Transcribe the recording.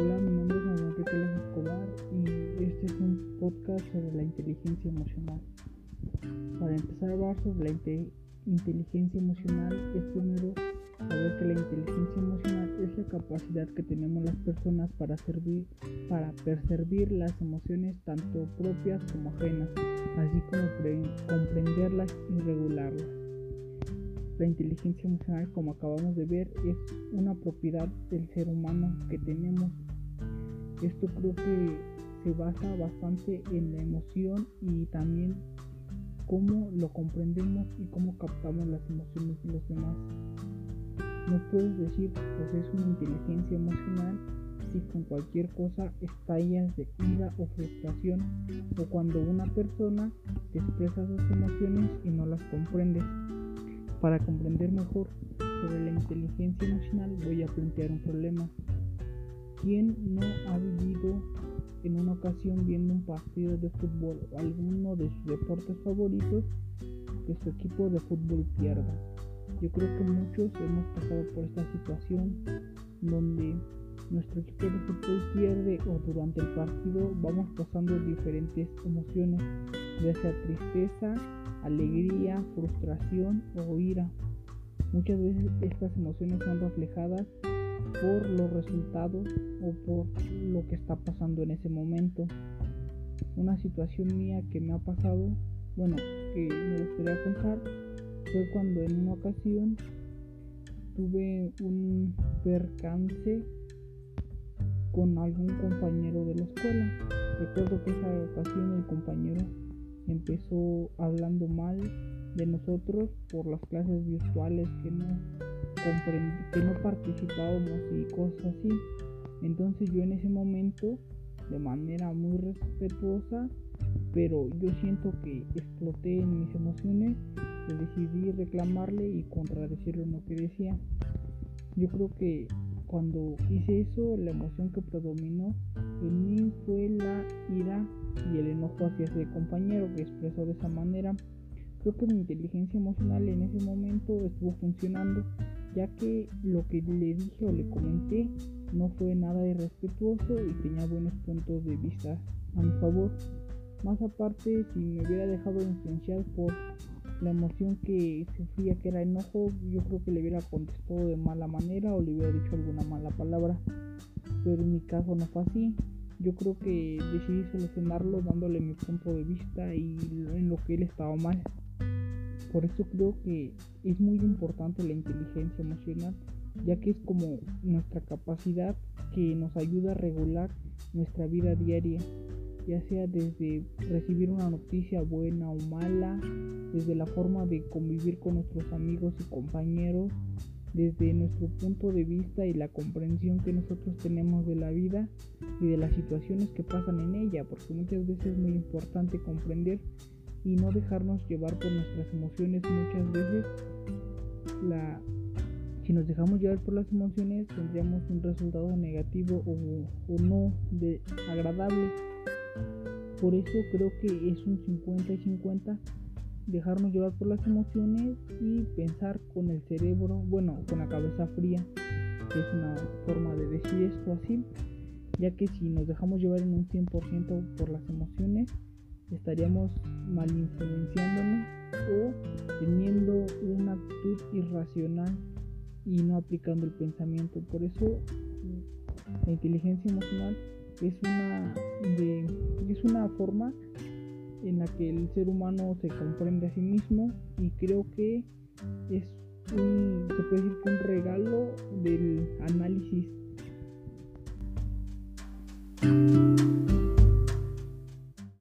Hola, mi nombre es Manuel Pérez Escobar y este es un podcast sobre la inteligencia emocional. Para empezar a hablar sobre la inteligencia emocional es primero saber que la inteligencia emocional es la capacidad que tenemos las personas para servir, para percibir las emociones tanto propias como ajenas, así como comprenderlas y regularlas. La inteligencia emocional, como acabamos de ver, es una propiedad del ser humano que tenemos esto creo que se basa bastante en la emoción y también cómo lo comprendemos y cómo captamos las emociones de los demás. No puedes decir, pues es una inteligencia emocional si con cualquier cosa estallas de ira o frustración o cuando una persona expresa sus emociones y no las comprendes. Para comprender mejor sobre la inteligencia emocional voy a plantear un problema. ¿Quién no ha vivido en una ocasión viendo un partido de fútbol o alguno de sus deportes favoritos que su equipo de fútbol pierda? Yo creo que muchos hemos pasado por esta situación donde nuestro equipo de fútbol pierde o durante el partido vamos pasando diferentes emociones, ya sea tristeza, alegría, frustración o ira. Muchas veces estas emociones son reflejadas por los resultados o por lo que está pasando en ese momento. Una situación mía que me ha pasado, bueno, que me gustaría contar, fue cuando en una ocasión tuve un percance con algún compañero de la escuela. Recuerdo que esa ocasión el compañero empezó hablando mal de nosotros por las clases virtuales que no que no participábamos y cosas así. Entonces yo en ese momento, de manera muy respetuosa, pero yo siento que exploté en mis emociones, decidí reclamarle y contradecirlo en lo que decía. Yo creo que cuando hice eso, la emoción que predominó en mí fue la ira y el enojo hacia ese compañero que expresó de esa manera. Creo que mi inteligencia emocional en ese momento estuvo funcionando, ya que lo que le dije o le comenté no fue nada irrespetuoso y tenía buenos puntos de vista a mi favor. Más aparte, si me hubiera dejado influenciar por la emoción que sufría que era enojo, yo creo que le hubiera contestado de mala manera o le hubiera dicho alguna mala palabra. Pero en mi caso no fue así. Yo creo que decidí solucionarlo dándole mi punto de vista y en lo que él estaba mal. Por eso creo que es muy importante la inteligencia emocional, ya que es como nuestra capacidad que nos ayuda a regular nuestra vida diaria ya sea desde recibir una noticia buena o mala, desde la forma de convivir con nuestros amigos y compañeros, desde nuestro punto de vista y la comprensión que nosotros tenemos de la vida y de las situaciones que pasan en ella, porque muchas veces es muy importante comprender y no dejarnos llevar por nuestras emociones muchas veces. La si nos dejamos llevar por las emociones tendríamos un resultado negativo o, o no de agradable. Por eso creo que es un 50 y 50 dejarnos llevar por las emociones y pensar con el cerebro, bueno, con la cabeza fría, que es una forma de decir esto así, ya que si nos dejamos llevar en un 100% por las emociones, estaríamos mal influenciándonos o teniendo una actitud irracional y no aplicando el pensamiento. Por eso la inteligencia emocional es una, es una forma en la que el ser humano se comprende a sí mismo y creo que es un, se puede decir que un regalo del análisis